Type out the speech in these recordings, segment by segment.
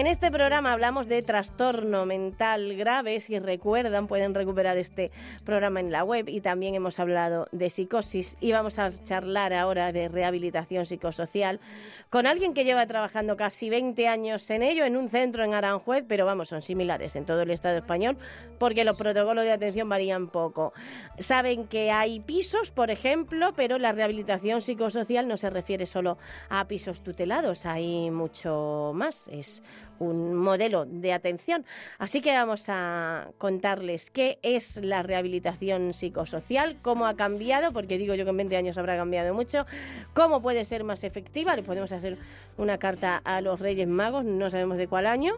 En este programa hablamos de trastorno mental grave. Si recuerdan, pueden recuperar este programa en la web. Y también hemos hablado de psicosis. Y vamos a charlar ahora de rehabilitación psicosocial con alguien que lleva trabajando casi 20 años en ello, en un centro en Aranjuez. Pero vamos, son similares en todo el Estado español porque los protocolos de atención varían poco. Saben que hay pisos, por ejemplo, pero la rehabilitación psicosocial no se refiere solo a pisos tutelados. Hay mucho más. Es un modelo de atención. Así que vamos a contarles qué es la rehabilitación psicosocial, cómo ha cambiado, porque digo yo que en 20 años habrá cambiado mucho, cómo puede ser más efectiva. Le podemos hacer una carta a los Reyes Magos, no sabemos de cuál año.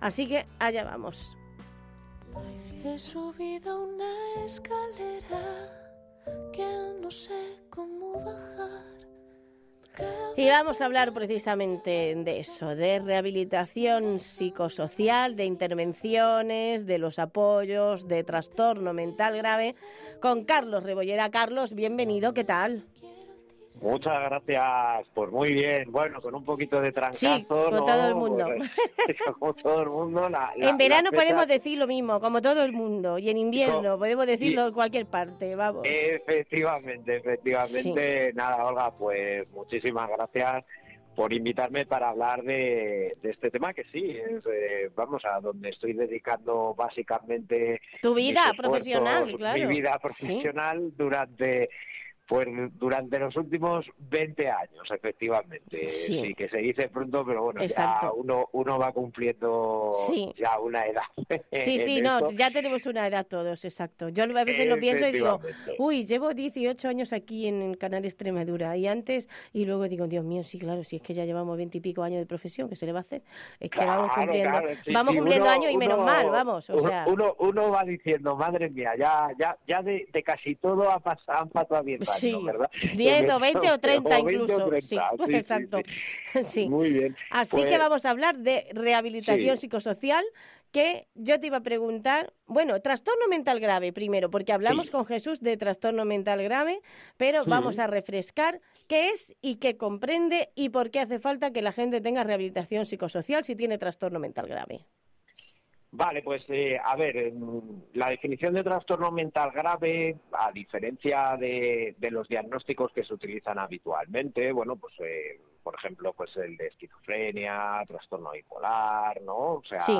Así que allá vamos. He subido una escalera que no sé cómo bajar. Y vamos a hablar precisamente de eso, de rehabilitación psicosocial, de intervenciones, de los apoyos, de trastorno mental grave, con Carlos Rebollera. Carlos, bienvenido, ¿qué tal? Muchas gracias, pues muy bien. Bueno, con un poquito de trancazo, Sí, con ¿no? todo el mundo. Pues, como todo el mundo. la- la- en verano podemos decir lo mismo, como todo el mundo, y en invierno podemos decirlo en cualquier parte, vamos. Efectivamente, efectivamente. Nada, Olga, pues muchísimas gracias por invitarme para hablar de, de este tema que sí, es, eh, vamos, a donde estoy dedicando básicamente tu vida profesional, claro. Mi vida profesional durante pues durante los últimos 20 años, efectivamente. Sí. Sí, que se dice pronto, pero bueno, ya Exacto. uno, uno va cumpliendo Sí. ya una edad. Sí, sí, no, ya tenemos una edad todos, exacto. Yo a veces lo pienso y digo, uy, llevo 18 años aquí en el canal Extremadura y antes, y luego digo, Dios mío, sí, claro, si es que ya llevamos 20 y pico años de profesión, ¿qué se le va a hacer? Es que vamos cumpliendo, claro, sí, vamos cumpliendo uno- años y menos mal, vamos, o uno- sea, Uno, uno va diciendo, madre mía, ya ya ya de, de casi todo ha pasado, han pasado 10 años, Sí, ¿verdad? 10 o En 20 o esto, 30 o 20 o incluso, 30, sí, sí, exacto, sí. Muy bien. Así Pues, que vamos a hablar de rehabilitación psicosocial, que yo te iba a preguntar, bueno, trastorno mental grave primero, porque hablamos con Jesús de trastorno mental grave, pero vamos a refrescar qué es y qué comprende y por qué hace falta que la gente tenga rehabilitación psicosocial si tiene trastorno mental grave. Vale, pues eh, a ver, la definición de trastorno mental grave, a diferencia de, de los diagnósticos que se utilizan habitualmente, bueno, pues eh, por ejemplo, pues el de esquizofrenia, trastorno bipolar, ¿no? O sea, Sí.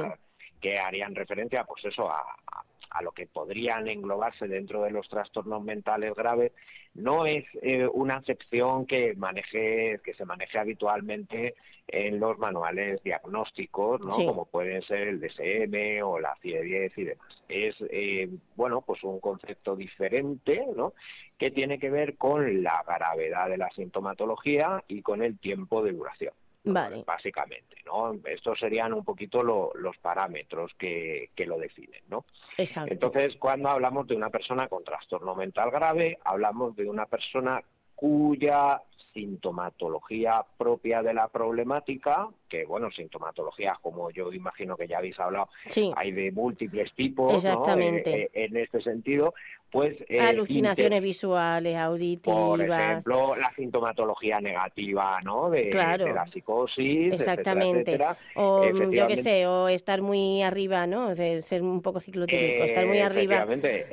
que harían referencia, pues eso, a, a- a lo que podrían englobarse dentro de los trastornos mentales graves, no es eh, una acepción que maneje, que se maneje habitualmente en los manuales diagnósticos, ¿no? Sí. Como pueden ser el DSM o la CIE-10 y demás. Es, eh, bueno, pues un concepto diferente, ¿no? Que tiene que ver con la gravedad de la sintomatología y con el tiempo de duración. Vale. Básicamente, ¿no? Estos serían un poquito lo- los parámetros que, que lo definen, ¿no? Exacto. Entonces, cuando hablamos de una persona con trastorno mental grave, hablamos de una persona cuya sintomatología propia de la problemática, que bueno, sintomatologías como yo imagino que ya habéis hablado, sí. hay de múltiples tipos, ¿no? Exactamente. Eh, eh, en este sentido, pues eh, Alucinaciones inter- visuales, auditivas. por ejemplo, la sintomatología negativa, ¿no? De, Claro. de la psicosis, Exactamente. etcétera, etcétera. O yo qué sé, o estar muy arriba, ¿no? De ser un poco ciclotímico, estar muy Eh, arriba.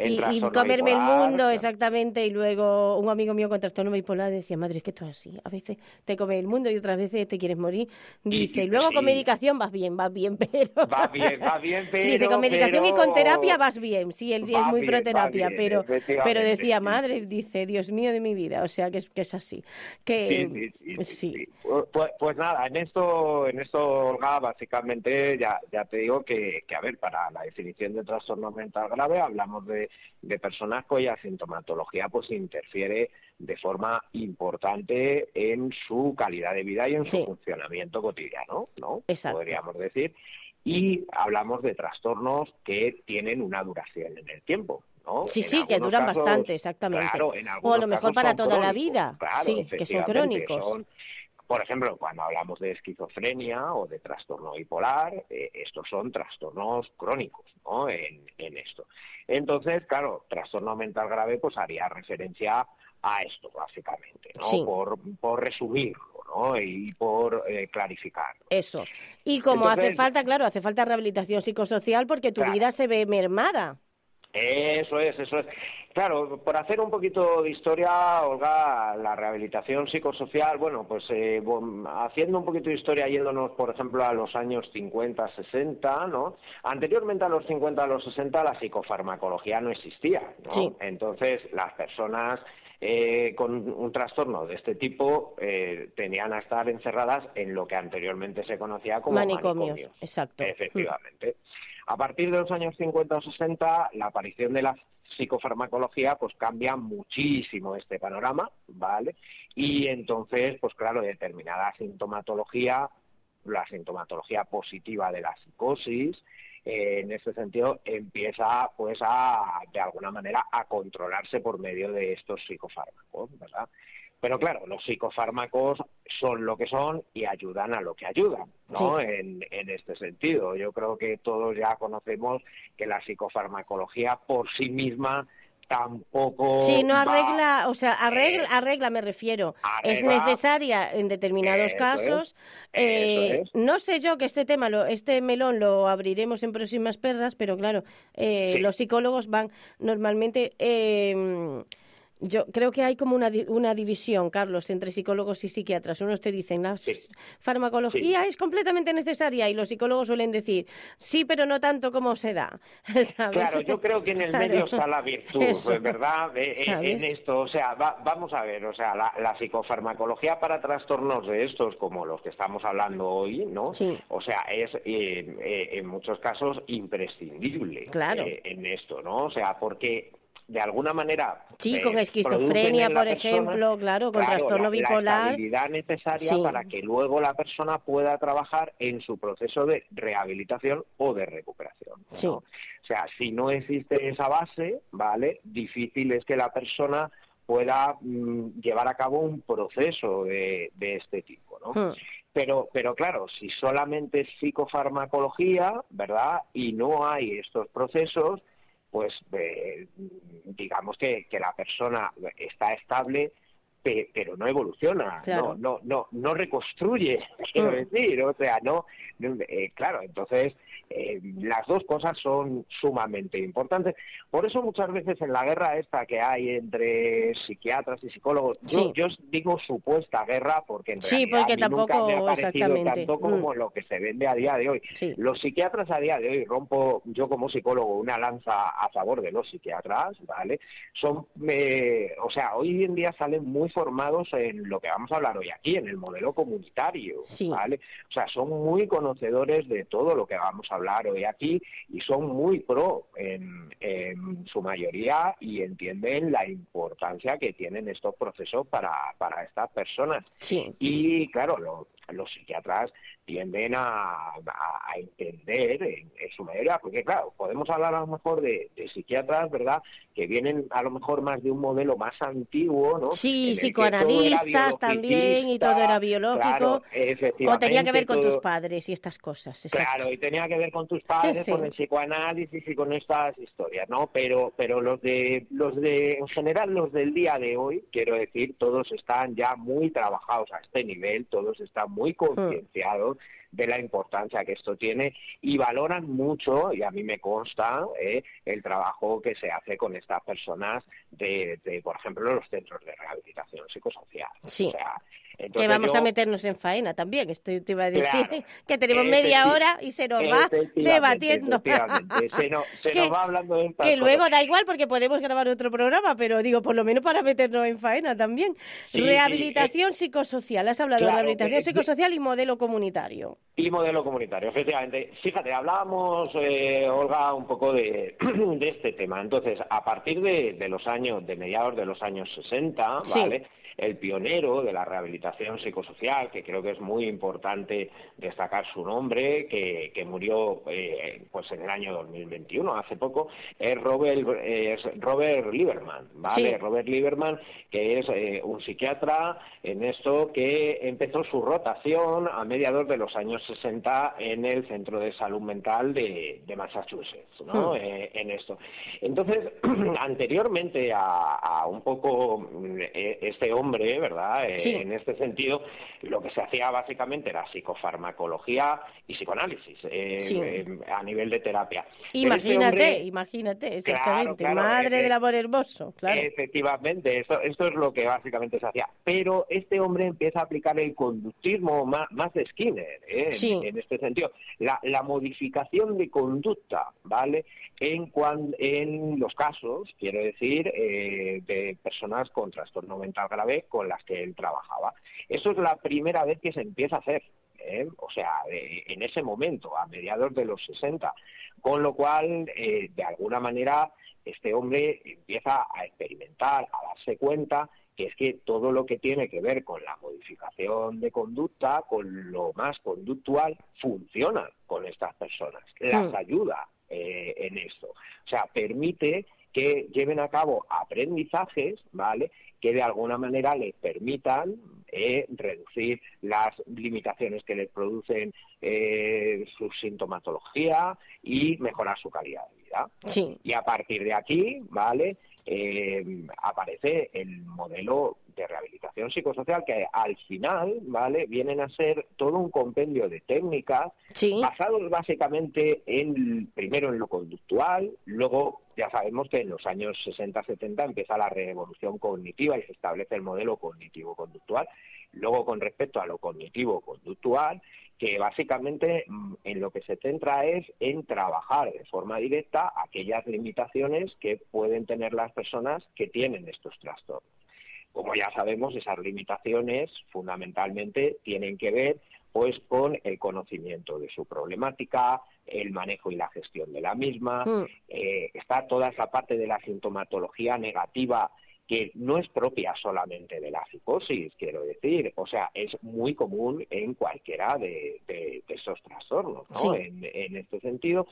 Y, y comerme el mundo, exactamente. Y luego un amigo mío con trastorno bipolar decía, madre, es que esto es así. A veces te comes el mundo y otras veces te quieres morir. Y dice, luego con medicación vas bien, vas bien, pero... Va bien, va bien, pero... Dice, con medicación y con pero- terapia vas bien, sí, él es Va muy bien, pro terapia, va bien, pero, pero decía, madre, dice, Dios mío de mi vida, o sea, que es, que es así. Que, Sí, sí. Pues, pues nada, en esto, en esto, Olga, básicamente ya, ya te digo que, que, a ver, para la definición de trastorno mental grave hablamos de, de personas cuya sintomatología pues interfiere de forma importante en su calidad de vida y en su funcionamiento cotidiano, ¿no? Exacto. Podríamos decir. Y hablamos de trastornos que tienen una duración en el tiempo. ¿No? Sí, En sí, que duran casos, bastante, exactamente. claro, en O a lo mejor para toda la vida, claro, sí, que son crónicos. son- por ejemplo, cuando hablamos de esquizofrenia o de trastorno bipolar, eh, estos son trastornos crónicos, ¿no? En, en esto. Entonces, claro, trastorno mental grave, pues haría referencia a esto, básicamente, ¿no? Sí. Por, por resumirlo, ¿no? Y por eh, clarificar. Eso. Y como hace falta, claro, hace falta rehabilitación psicosocial porque tu Claro. vida se ve mermada. Eso es, eso es. Claro, por hacer un poquito de historia, Olga, la rehabilitación psicosocial, bueno, pues eh, haciendo un poquito de historia, yéndonos, por ejemplo, a los años 50, 60, ¿no? Anteriormente a los 50, a los 60, la psicofarmacología no existía, ¿no? Sí. Entonces, las personas eh, con un trastorno de este tipo eh, tenían a estar encerradas en lo que anteriormente se conocía como Manicomios, manicomios. exacto. Efectivamente. A partir de los años 50 o 60, la aparición de la psicofarmacología pues cambia muchísimo este panorama, ¿vale? Y entonces, pues claro, determinada sintomatología, la sintomatología positiva de la psicosis, eh, en ese sentido empieza pues a de alguna manera a controlarse por medio de estos psicofármacos, ¿verdad? Pero claro, los psicofármacos son lo que son y ayudan a lo que ayudan, ¿no? En, en este sentido, yo creo que todos ya conocemos que la psicofarmacología por sí misma tampoco Sí, no va- arregla, o sea, arregla, Eh, arregla me refiero. es necesaria en determinados casos. es, Eh, es. No sé yo que este tema, lo, este melón lo abriremos en próximas perras, pero claro, eh, Sí. los psicólogos van normalmente. Yo creo que hay como una, una división, Carlos, entre psicólogos y psiquiatras. Unos te dicen la Sí. farmacología es completamente necesaria y los psicólogos suelen decir sí, pero no tanto como se da. ¿sabes? Claro, yo creo que en el Claro. medio está la virtud, Eso. ¿verdad? Eh, en esto, o sea, va- vamos a ver, o sea, la, la psicofarmacología para trastornos de estos, como los que estamos hablando hoy, ¿no? Sí. O sea, es eh, eh, en muchos casos imprescindible Claro. en esto, ¿no? O sea, porque de alguna manera Sí, eh, con esquizofrenia, por persona, ejemplo, claro, con claro, trastorno la- bipolar. La estabilidad necesaria Sí. para que luego la persona pueda trabajar en su proceso de rehabilitación o de recuperación. ¿no? Sí. O sea, si no existe esa base, ¿vale? Difícil es que la persona pueda mm, llevar a cabo un proceso de, de este tipo, ¿no? Hmm. Pero, pero claro, si solamente es psicofarmacología, ¿verdad? Y no hay estos procesos, pues eh, digamos que, que la persona está estable, pe- pero no evoluciona, Claro. no, no, no, no reconstruye, quiero Mm. decir, o sea, no, no, eh, claro, entonces eh, las dos cosas son sumamente importantes. Por eso muchas veces en la guerra esta que hay entre psiquiatras y psicólogos, yo, Sí. yo digo supuesta guerra porque en Sí, realidad porque a mí nunca me ha parecido tanto como Mm. lo que se vende a día de hoy. Sí. Los psiquiatras a día de hoy, rompo yo como psicólogo una lanza a favor de los psiquiatras, ¿vale? Son, eh, o sea, hoy en día salen muy formados en lo que vamos a hablar hoy aquí, en el modelo comunitario. ¿vale? O sea, son muy conocedores de todo lo que vamos a hablar hoy aquí y son muy pro en, en su mayoría y entienden la importancia que tienen estos procesos para, para estas personas. Sí. Y claro, lo- los psiquiatras tienden a, a- a entender en, en su mayoría, porque claro, podemos hablar a lo mejor de, de psiquiatras, ¿verdad?, que vienen a lo mejor más de un modelo más antiguo, ¿no? Sí, psicoanalistas también y todo era biológico. claro, O tenía que ver con tus padres y estas cosas. exacto. Claro, y tenía que ver con tus padres, Sí. con el psicoanálisis y con estas historias, ¿no? Pero, pero los de, los de, en general, los del día de hoy, quiero decir, todos están ya muy trabajados a este nivel, todos están Hmm. Muy concienciados de la importancia que esto tiene y valoran mucho, y a mí me consta, ¿eh? el trabajo que se hace con estas personas de, de, por ejemplo, los centros de rehabilitación psicosocial. Sí. O sea, que vamos a meternos en faena también, esto te iba a decir, que tenemos media hora y se nos va debatiendo. Se, nos va hablando de Que luego da igual porque podemos grabar otro programa, pero digo, por lo menos para meternos en faena también. rehabilitación eh, psicosocial, has hablado de rehabilitación eh, psicosocial y modelo comunitario. Y modelo comunitario, efectivamente. Fíjate, hablábamos, eh, Olga, un poco de, de, este tema. Entonces, a partir de, de, los años, de mediados de los años 60, ¿vale? El pionero de la rehabilitación psicosocial, que creo que es muy importante destacar su nombre, que, murió eh, pues en el año 2021, hace poco, es Robert, Robert Lieberman, ¿vale? Robert Lieberman, que es eh, un psiquiatra en esto que empezó su rotación a mediados de los años 60 en el Centro de Salud Mental de, Massachusetts, ¿no? Hmm. Eh, en esto. Entonces, anteriormente a, a un poco este hombre, ¿verdad? Eh, en este sentido, lo que se hacía básicamente era psicofarmacología y psicoanálisis eh, eh, a nivel de terapia. Este imagínate, imagínate, exactamente, madre del amor hermoso, claro. Efectivamente, esto, esto es lo que básicamente se hacía. Pero este hombre empieza a aplicar el conductismo más, de Skinner, en, en, este sentido. La, la modificación de conducta, ¿vale? En, en los casos, quiero decir, de personas con trastorno mental grave con las que él trabajaba. Eso es la primera vez que se empieza a hacer. ¿eh? o sea, en ese momento, a mediados de los 60, con lo cual, eh, de alguna manera, este hombre empieza a experimentar, a darse cuenta que es que todo lo que tiene que ver con la modificación de conducta, con lo más conductual, funciona con estas personas, las hmm. ayuda eh, en esto. O sea, permite que lleven a cabo aprendizajes, ¿vale? que de alguna manera les permitan eh, reducir las limitaciones que les producen eh, su sintomatología y mejorar su calidad de vida. Y a partir de aquí, ¿vale? Eh, aparece el modelo de rehabilitación psicosocial que al final, ¿vale? Vienen a ser todo un compendio de técnicas basados básicamente en primero en lo conductual, luego ya sabemos que en los años 60-70 empieza la revolución cognitiva y se establece el modelo cognitivo-conductual. Luego, con respecto a lo cognitivo-conductual, que básicamente mm, en lo que se centra es en trabajar de forma directa aquellas limitaciones que pueden tener las personas que tienen estos trastornos. Como ya sabemos, esas limitaciones fundamentalmente tienen que ver pues con el conocimiento de su problemática, el manejo y la gestión de la misma, mm. eh, está toda esa parte de la sintomatología negativa que no es propia solamente de la psicosis, quiero decir, o sea, es muy común en cualquiera de, esos trastornos, ¿no? En, este sentido,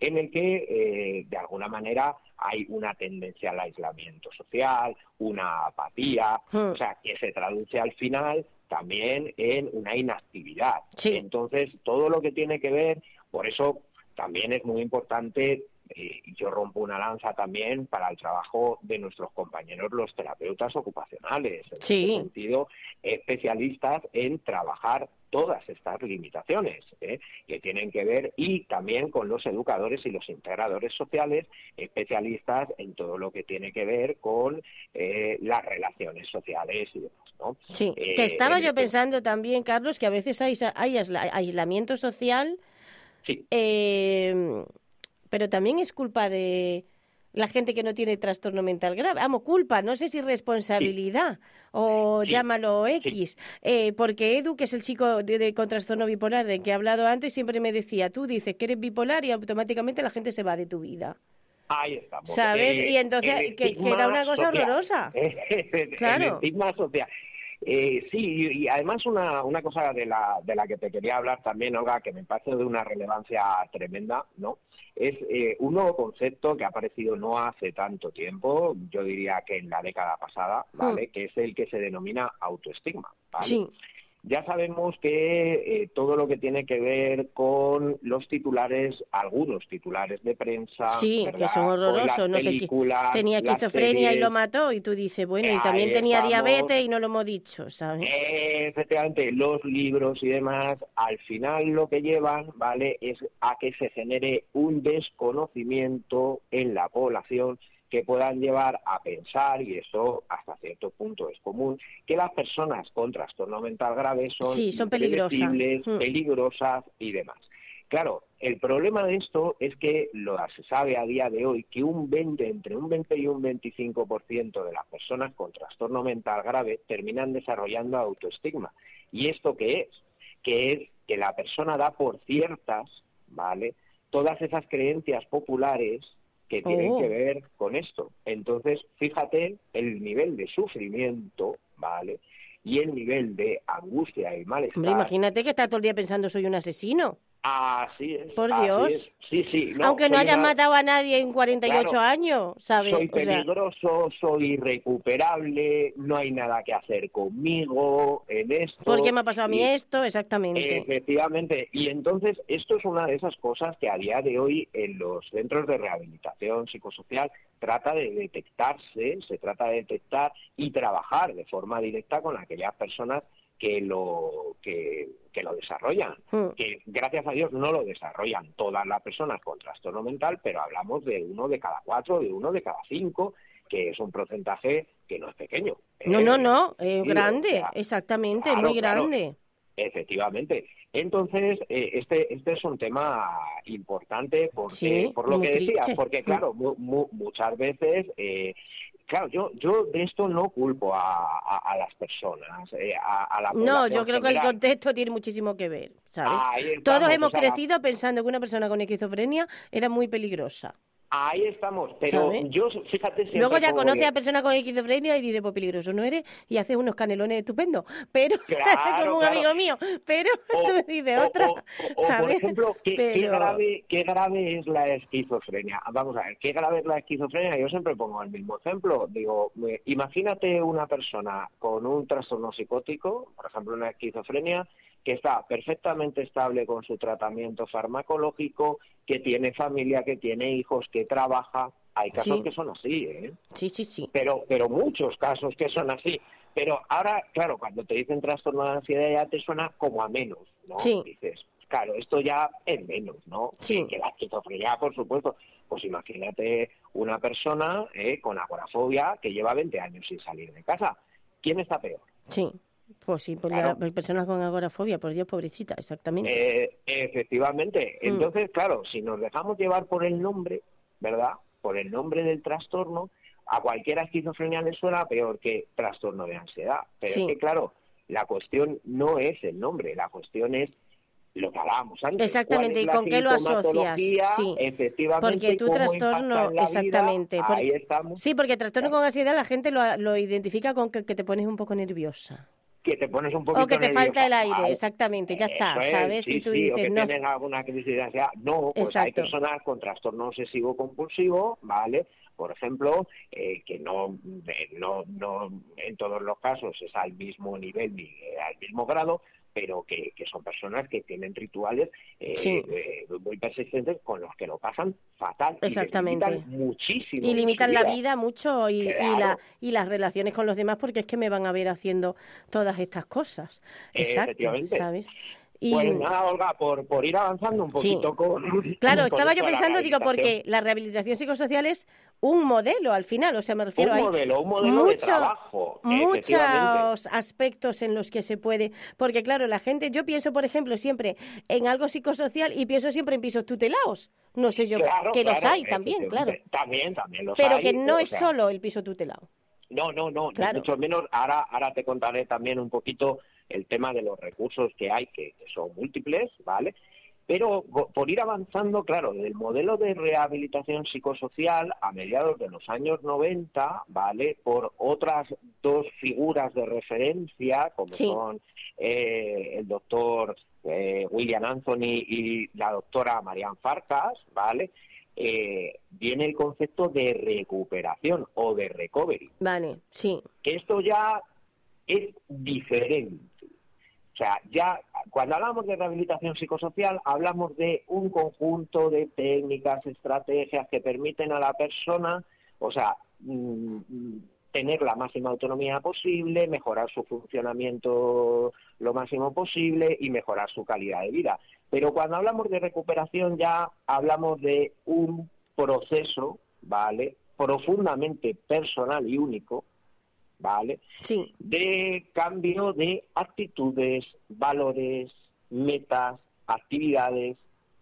en el que eh, de alguna manera hay una tendencia al aislamiento social, una apatía, mm. o sea, que se traduce al final también en una inactividad. Entonces, todo lo que tiene que ver, por eso también es muy importante eh, y yo rompo una lanza también para el trabajo de nuestros compañeros los terapeutas ocupacionales, en ese sentido, especialistas en trabajar todas estas limitaciones ¿eh? que tienen que ver y también con los educadores y los integradores sociales especialistas en todo lo que tiene que ver con eh, las relaciones sociales y demás. ¿no? Sí, que estaba yo pensando también, Carlos, que a veces hay, hay aislamiento social. Sí pero también es culpa de la gente que no tiene trastorno mental grave. Amo, culpa, no sé si responsabilidad o llámalo X. Eh, porque Edu, que es el chico de, con trastorno bipolar del que he hablado antes, siempre me decía, tú dices que eres bipolar y automáticamente la gente se va de tu vida. Ahí estamos. ¿Sabes? y entonces, que, era una cosa horrorosa. claro. El social. Eh, sí, y, además una, una cosa de la, de la que te quería hablar también, Olga, que me parece de una relevancia tremenda, ¿no? Es eh, un nuevo concepto que ha aparecido no hace tanto tiempo, yo diría que en la década pasada, ¿vale? Mm. Que es el que se denomina autoestigma, ¿vale? Sí. Ya sabemos que eh, todo lo que tiene que ver con los titulares, algunos titulares de prensa, sí, que son horrorosos, no sé qué. Tenía esquizofrenia y lo mató, y tú dices, bueno, y también tenía diabetes y no lo hemos dicho, ¿sabes? efectivamente, los libros y demás, al final lo que llevan, ¿vale?, es a que se genere un desconocimiento en la población que puedan llevar a pensar, y eso hasta cierto punto es común, que las personas con trastorno mental grave son, Sí, son peligrosas. Mm. peligrosas y demás. Claro, el problema de esto es que lo se sabe a día de hoy que un 20, entre un 20 y un 25% de las personas con trastorno mental grave terminan desarrollando autoestigma. ¿Y esto qué es? Que es que la persona da por ciertas, ¿vale? Todas esas creencias populares que tienen Oh. que ver con esto. Entonces, fíjate el nivel de sufrimiento, ¿vale? Y el nivel de angustia y malestar. Hombre, imagínate que está todo el día pensando soy un asesino. Así es. Por así Dios. es. Sí, sí. no, Aunque no una- matado a nadie en 48 Claro. años, ¿sabes? Soy O sea, peligroso, soy irrecuperable, no hay nada que hacer conmigo en esto. ¿por qué me ha pasado a mí esto? Exactamente. Efectivamente. Y entonces, esto es una de esas cosas que a día de hoy en los centros de rehabilitación psicosocial trata de detectarse, se trata de detectar y trabajar de forma directa con aquellas personas que lo que, que lo desarrollan Mm. que gracias a Dios no lo desarrollan todas las personas con trastorno mental, pero hablamos de uno de cada cuatro, de uno de cada cinco, que es un porcentaje que no es pequeño. No, ¿eh? no, no, es Digo, grande, o sea, exactamente, claro, muy claro. grande. Efectivamente. Entonces, eh, este, este es un tema importante porque, Sí, por lo que decías, porque claro, mu- mu- muchas veces, eh, claro, yo, yo de esto no culpo a, a- a las personas, eh, a, a la No, yo creo que el contexto tiene muchísimo que ver, ¿sabes? Todos hemos o sea, crecido pensando que una persona con esquizofrenia era muy peligrosa. Ahí estamos, pero yo, fíjate, siempre Luego ya de- a personas con esquizofrenia y dices, pues peligroso no eres, y haces unos canelones estupendos, pero Claro, como un claro. amigo mío, pero O, o- otra, o- por ejemplo, ¿qué, qué grave, ¿qué grave es la esquizofrenia? Vamos a ver, ¿qué grave es la esquizofrenia? Yo siempre pongo el mismo ejemplo. Digo, imagínate una persona con un trastorno psicótico, por ejemplo, una esquizofrenia, que está perfectamente estable con su tratamiento farmacológico, que tiene familia, que tiene hijos, que trabaja. Hay casos Sí. que son así, ¿eh? Sí, sí, sí. pero pero muchos casos que son así. Pero ahora, claro, cuando te dicen trastorno de ansiedad ya te suena como a menos, ¿no? Sí. Dices, claro, esto ya es menos, ¿no? Sí. Que la esquizofrenia, por supuesto. Pues imagínate una persona eh, con agorafobia que lleva 20 años sin salir de casa. ¿Quién está peor? Sí, pues sí, por Claro. la personas con agorafobia, por Dios, pobrecita, exactamente. Eh, efectivamente. Mm. Entonces, claro, si nos dejamos llevar por el nombre, ¿verdad? Por el nombre del trastorno, a cualquiera esquizofrenia le suena peor que trastorno de ansiedad. Pero Sí. es que, claro, la cuestión no es el nombre, la cuestión es lo que hablábamos antes. Exactamente, ¿Cuál es ¿y con qué lo asocias? Sí. Efectivamente, Porque tu trastorno, vida, exactamente, por- Ahí estamos. Sí, porque trastorno con ansiedad la gente lo, lo identifica con que, que te pones un poco nerviosa. Que te pones un poquito O que te falta el aire, exactamente, ya está, Eso es, ¿sabes? sí, y tú sí, o dices, que no, tienen alguna crisis de ansiedad. No, pues hay Exacto. personas con trastorno obsesivo compulsivo, ¿vale? Por ejemplo, eh, que no, eh, no, no en todos los casos es al mismo nivel ni eh, al mismo grado, pero que, que son personas que tienen rituales eh, Sí. eh, muy persistentes con los que lo pasan fatal. y Exactamente. limitan muchísimo. y limitan la vida. mucho y, y la, y las relaciones con los demás porque es que me van a ver haciendo todas estas cosas. Exacto. ¿sabes? Y, Pues nada, Olga, por, por ir avanzando un Sí. poquito con... Claro, con estaba yo pensando, digo, porque la rehabilitación psicosocial es un modelo al final, o sea, me refiero un hay modelo, un modelo de trabajo. muchos aspectos en los que se puede, porque claro, la gente, yo pienso, por ejemplo, siempre en algo psicosocial y pienso siempre en pisos tutelados. No sé yo, Claro, que los hay también, claro. También, también los Pero hay, que no es sea, solo el piso tutelado. No, no, no, Claro. mucho menos. Ahora, ahora te contaré también un poquito el tema de los recursos que hay, que, que son múltiples, ¿vale? Pero por ir avanzando, claro, del modelo de rehabilitación psicosocial a mediados de los años 90, ¿vale? Por otras dos figuras de referencia, como Sí. son eh, el doctor eh, William Anthony y la doctora Marianne Farcas, ¿vale? Eh, viene el concepto de recuperación o de recovery Vale, sí, que esto ya es diferente. O sea, ya cuando hablamos de rehabilitación psicosocial, hablamos de un conjunto de técnicas, estrategias que permiten a la persona, o sea, mm, tener la máxima autonomía posible, mejorar su funcionamiento lo máximo posible y mejorar su calidad de vida. Pero cuando hablamos de recuperación ya hablamos de un proceso, ¿vale? profundamente personal y único, ¿vale? Sí. De cambio de actitudes, valores, metas, actividades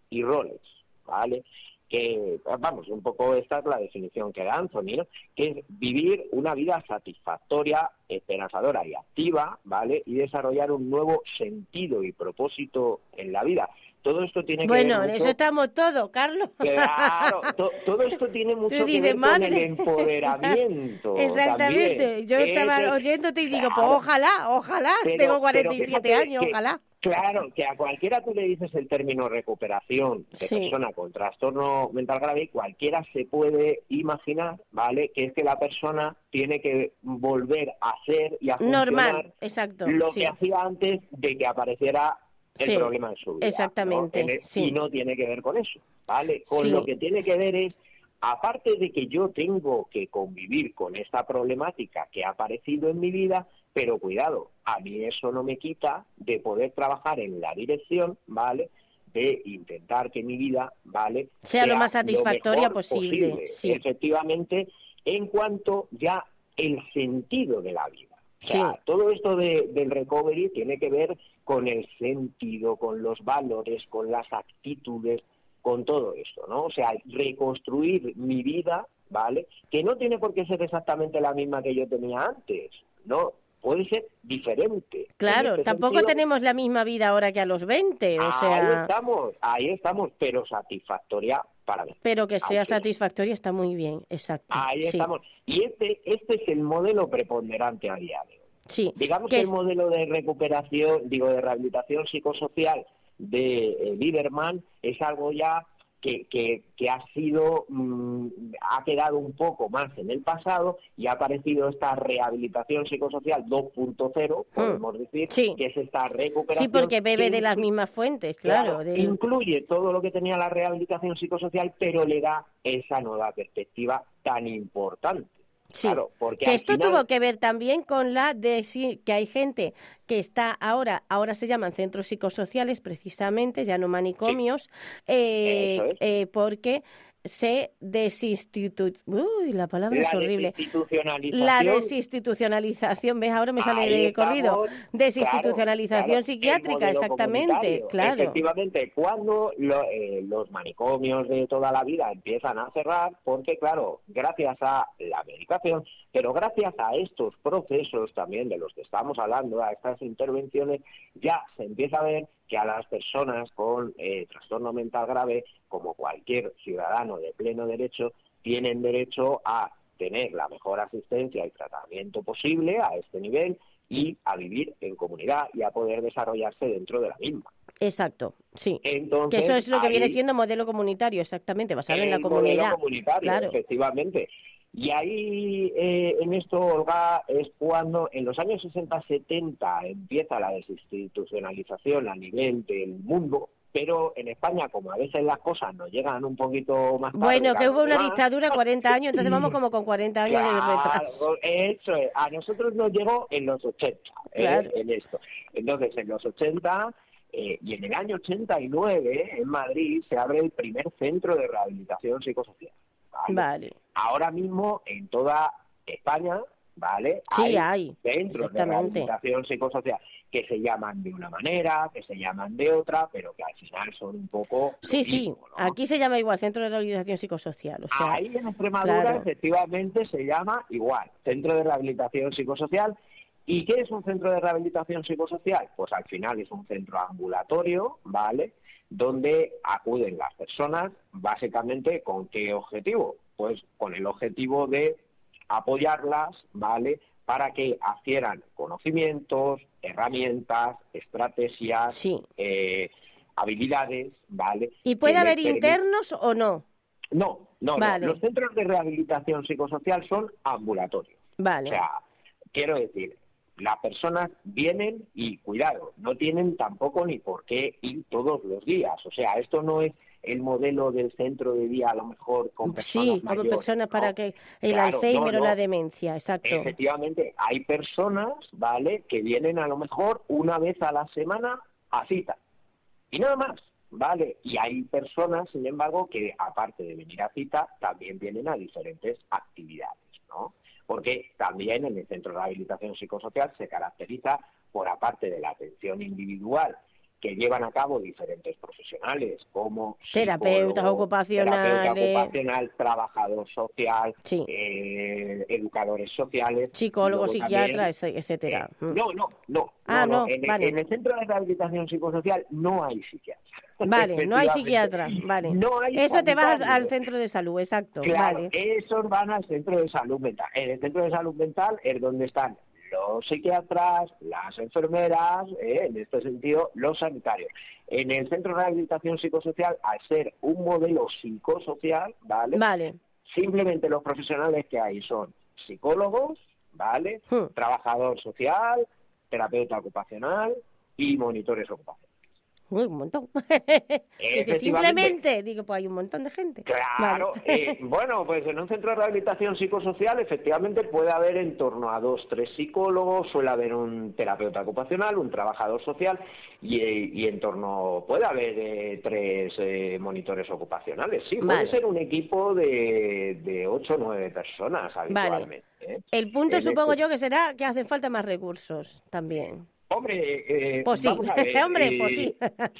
y roles, ¿vale? que, vamos, un poco esta es la definición que da Anthony, ¿no? que es vivir una vida satisfactoria, esperanzadora y activa, ¿vale? Y desarrollar un nuevo sentido y propósito en la vida. Todo esto tiene que Bueno, ver en eso estamos todos, Carlos. Claro, to- todo esto tiene mucho que dices, ver con el empoderamiento. Exactamente. también. Yo estaba oyéndote y digo, pues ojalá, ojalá. Pero- Tengo pero 47 fíjate años, que- ojalá. Claro, que a cualquiera tú le dices el término recuperación de Sí. persona con trastorno mental grave y cualquiera se puede imaginar, ¿vale? Que es que la persona tiene que volver a hacer y a funcionar Normal, exacto. lo sí. que hacía antes de que apareciera el Sí, problema en su vida. exactamente, En el- sí. Y no tiene que ver con eso, ¿vale? Con Sí. lo que tiene que ver es, aparte de que yo tengo que convivir con esta problemática que ha aparecido en mi vida, pero cuidado, a mí eso no me quita de poder trabajar en la dirección, ¿vale? De intentar que mi vida, ¿vale? Sea lo más satisfactoria posible, sí. Efectivamente, en cuanto ya el sentido de la vida. O sea, Sí. todo esto de- del recovery tiene que ver con el sentido, con los valores, con las actitudes, con todo esto, ¿no? O sea, reconstruir mi vida, ¿vale? Que no tiene por qué ser exactamente la misma que yo tenía antes, ¿no? Puede ser diferente. Claro, este tampoco sentido, tenemos la misma vida ahora que a los 20, o Ahí sea, estamos, ahí estamos, pero satisfactoria para mí. pero que sea Aunque- satisfactorio está muy bien, exacto. Ahí sí, estamos. Y este, este es el modelo preponderante a día de hoy. Sí, Digamos que el es- modelo de recuperación, digo, de rehabilitación psicosocial de eh, Biderman es algo ya que, que, que ha sido, mm, ha quedado un poco más en el pasado y ha aparecido esta rehabilitación psicosocial 2.0, podemos decir, Mm. Sí. que es esta recuperación. sí, porque bebe de las mismas fuentes, claro. Incluye todo lo que tenía la rehabilitación psicosocial, pero le da esa nueva perspectiva tan importante. Sí, Claro, porque que esto final- tuvo que ver también con la de sí, que hay gente que está ahora, ahora se llaman centros psicosociales precisamente, ya no manicomios, eh, es. eh, porque se desinstitu... Uy, la palabra es la horrible. desinstitucionalización La desinstitucionalización, ¿ves? Ahora me sale Ahí de corrido. Desinstitucionalización claro, psiquiátrica, exactamente, claro. Efectivamente, cuando lo- eh, los manicomios de toda la vida empiezan a cerrar, porque claro, gracias a la medicación, pero gracias a estos procesos también de los que estamos hablando, a estas intervenciones, ya se empieza a ver que a las personas con eh, trastorno mental grave, como cualquier ciudadano de pleno derecho, tienen derecho a tener la mejor asistencia y tratamiento posible a este nivel y a vivir en comunidad y a poder desarrollarse dentro de la misma. Exacto, sí. Entonces, Que eso es lo que viene siendo modelo comunitario, exactamente, basado en la el modelo comunidad. comunitario, Claro. efectivamente. Y ahí, eh, en esto, Olga, es cuando en los años 60-70 empieza la desinstitucionalización a nivel del mundo, pero en España, como a veces las cosas nos llegan un poquito más tarde Bueno, que hubo una demás, dictadura 40 años, entonces vamos como con 40 años de retraso. Eso es. A nosotros nos llegó en los 80, ¿eh? En esto. Entonces, en los 80 eh, y en el año 89, en Madrid, se abre el primer centro de rehabilitación psicosocial. ¿Vale? Vale. Ahora mismo, en toda España, ¿vale? Sí, hay, centros de rehabilitación psicosocial que se llaman de una manera, que se llaman de otra, pero que al final son un poco... Sí, sí, aquí se llama igual Centro de Rehabilitación Psicosocial. O sea, Ahí en Extremadura claro. efectivamente se llama igual, Centro de Rehabilitación Psicosocial. ¿Y qué es un centro de rehabilitación psicosocial? Pues al final es un centro ambulatorio, ¿vale? Donde acuden las personas, básicamente, ¿con qué objetivo? Pues con el objetivo de apoyarlas, ¿vale? Para que adquieran conocimientos, herramientas, estrategias, Sí. eh, habilidades, ¿vale? ¿Y puede haber internos o no? no, no, no. Vale. Los centros de rehabilitación psicosocial son ambulatorios. Vale. O sea, quiero decir, las personas vienen y, cuidado, no tienen tampoco ni por qué ir todos los días. O sea, esto no es el modelo del centro de día, a lo mejor con personas sí, como mayores, personas ¿no? para que el Claro, Alzheimer no, o la demencia, exacto. Efectivamente, hay personas, ¿vale?, que vienen a lo mejor una vez a la semana a cita. Y nada más. ¿vale? Y hay personas, sin embargo, que aparte de venir a cita, también vienen a diferentes actividades. Porque también en el centro de rehabilitación psicosocial se caracteriza por aparte de la atención individual que llevan a cabo diferentes profesionales como terapeutas ocupacionales, terapeuta ocupacional, trabajador social, Sí. eh, educadores sociales, psicólogos, psiquiatras, etcétera. eh, no, no, no. Ah, no, En, vale. en el centro de rehabilitación psicosocial no hay psiquiatra. Vale, no hay Efectivamente. psiquiatra, vale. No hay Eso te vas al, centro de salud, exacto, Claro, vale. esos van al centro de salud mental. En el centro de salud mental es donde están los psiquiatras, las enfermeras, eh, en este sentido, los sanitarios. En el centro de rehabilitación psicosocial, al ser un modelo psicosocial, ¿vale? Vale. Simplemente los profesionales que hay son psicólogos, ¿vale? Hmm. Trabajador social, terapeuta ocupacional y monitores ocupacionales. Uy, un montón. Simplemente, digo, pues hay un montón de gente. Claro, Vale. eh, bueno, pues en un centro de rehabilitación psicosocial efectivamente puede haber en torno a dos, tres psicólogos, suele haber un terapeuta ocupacional, un trabajador social y, y en torno puede haber eh, tres eh, monitores ocupacionales. Sí, puede Vale. ser un equipo de, de ocho o nueve personas habitualmente. ¿eh? El punto En supongo este- yo que será que hacen falta más recursos también. Hombre, eh, Pues sí. vamos a ver, Hombre, eh, pues sí.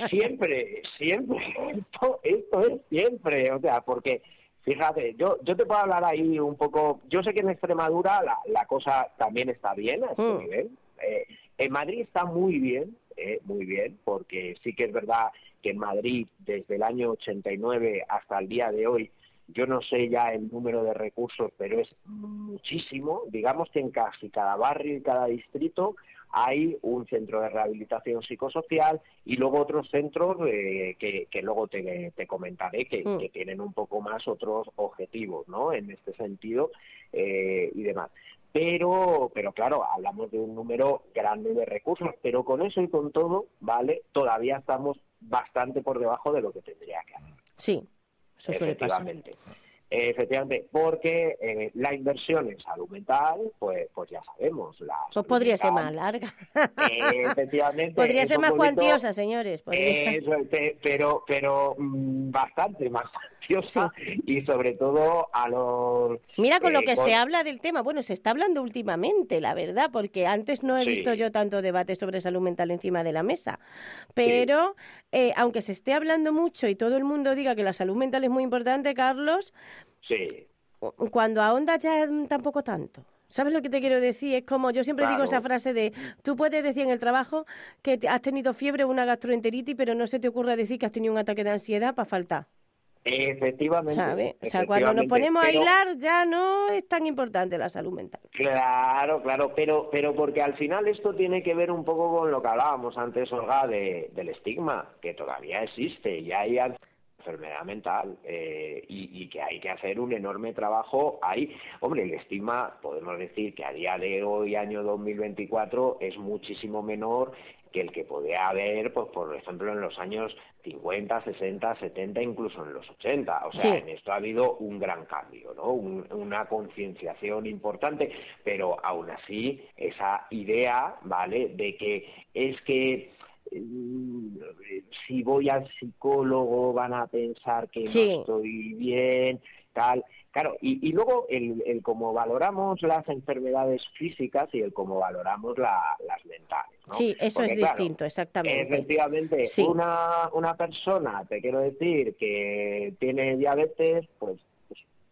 siempre, siempre, esto, esto es siempre, o sea, porque fíjate, yo, yo te puedo hablar ahí un poco, yo sé que en Extremadura la, la cosa también está bien a este Mm. nivel, Eh, en Madrid está muy bien, eh, muy bien, porque sí que es verdad que en Madrid desde el año 89 hasta el día de hoy yo no sé ya el número de recursos, pero es muchísimo. Digamos que en casi cada barrio y cada distrito hay un centro de rehabilitación psicosocial y luego otros centros eh, que, que luego te, te comentaré que, Mm. que tienen un poco más otros objetivos, ¿no? En este sentido eh, y demás. Pero, pero claro, hablamos de un número grande de recursos, pero con eso y con todo, ¿vale? Todavía estamos bastante por debajo de lo que tendría que hacer. Sí, eso suele pasar. Efectivamente. Porque eh, la inversión en salud mental, pues, pues ya sabemos. La Pues podría ser más larga. eh, efectivamente. podría ser más cuantiosa, señores. podría- pero, pero mm, bastante más cuantiosa y sobre todo a los. Mira con lo eh, que con- se habla del tema. Bueno, se está hablando últimamente, la verdad, porque antes no he Sí. visto yo tanto debate sobre salud mental encima de la mesa. Pero eh, aunque se esté hablando mucho y todo el mundo diga que la salud mental es muy importante, Carlos, Sí, cuando ahondas ya tampoco tanto. ¿Sabes lo que te quiero decir? Es como yo siempre digo esa frase de, tú puedes decir en el trabajo que has tenido fiebre o una gastroenteritis, pero no se te ocurra decir que has tenido un ataque de ansiedad para faltar. Efectivamente. ¿Sabes? O sea, cuando nos ponemos a hilar ya no es tan importante la salud mental. Claro, claro, pero, pero porque al final esto tiene que ver un poco con lo que hablábamos antes, Olga, de, del estigma, que todavía existe y hay enfermedad mental eh, y, y que hay que hacer un enorme trabajo ahí. Hombre, el estigma, podemos decir que a día de hoy, año 2024, es muchísimo menor que el que podía haber, pues por ejemplo, en los años 50, 60, 70, incluso en los 80. O sea, Sí. en esto ha habido un gran cambio, ¿no? Un- una concienciación importante, pero aún así esa idea, ¿vale? De que es que mm, si voy al psicólogo van a pensar que Sí. no estoy bien, tal. Claro, y, y luego el, el cómo valoramos las enfermedades físicas y el cómo valoramos la- las mentales. ¿no? Sí, eso Porque, es claro, distinto, exactamente. Efectivamente, Sí. una, una persona, te quiero decir, que tiene diabetes, pues, pues,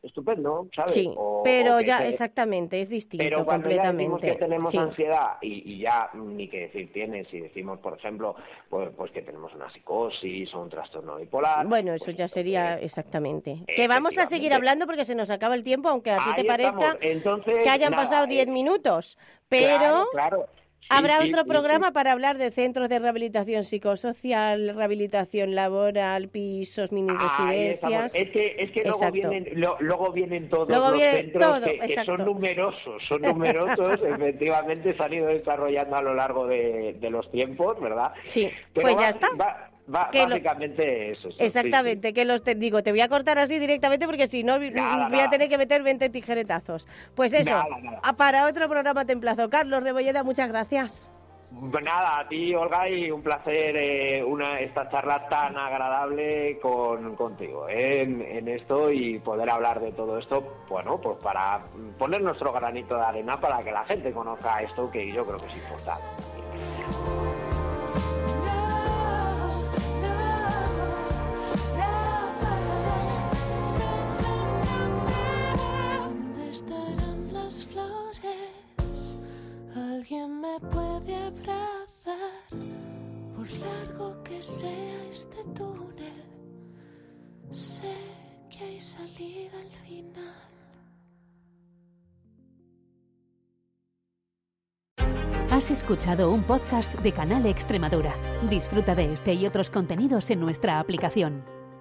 estupendo, ¿sabes? Sí, O- pero o ya, te- exactamente, es distinto Pero cuando ya completamente. que tenemos Sí. ansiedad y, y ya ni que decir tiene, si decimos, por ejemplo, pues, pues que tenemos una psicosis o un trastorno bipolar. Bueno, eso pues ya sería exactamente. Que vamos a seguir hablando porque se nos acaba el tiempo, aunque a ti te parezca. Entonces, que hayan nada, pasado 10 eh, minutos. Pero claro, claro. Habrá sí, otro sí, programa sí. para hablar de centros de rehabilitación psicosocial, rehabilitación laboral, pisos, mini residencias. Es que, es que luego, vienen, lo- luego vienen todos Luego los viene centros todo, que, son numerosos, son numerosos, efectivamente se han ido desarrollando a lo largo de, de los tiempos, ¿verdad? Sí, Pero pues ya está. va- va- Que lo- básicamente eso. eso, sí, Exactamente, que los te digo, te voy a cortar así directamente porque si no Nada, voy a nada. tener que meter 20 tijeretazos. Pues eso, Nada, a- para otro programa te emplazo. Carlos Rebolleda, muchas gracias. sí. Pues nada, a ti, Olga, y un placer eh, una, esta charla tan agradable con, contigo eh, en, esto y poder hablar de todo esto, bueno, pues para poner nuestro granito de arena para que la gente conozca esto que yo creo que es importante. Alguien me puede abrazar, por largo que sea este túnel. Sé que hay salida al final. Has escuchado un podcast de Canal Extremadura. Disfruta de este y otros contenidos en nuestra aplicación.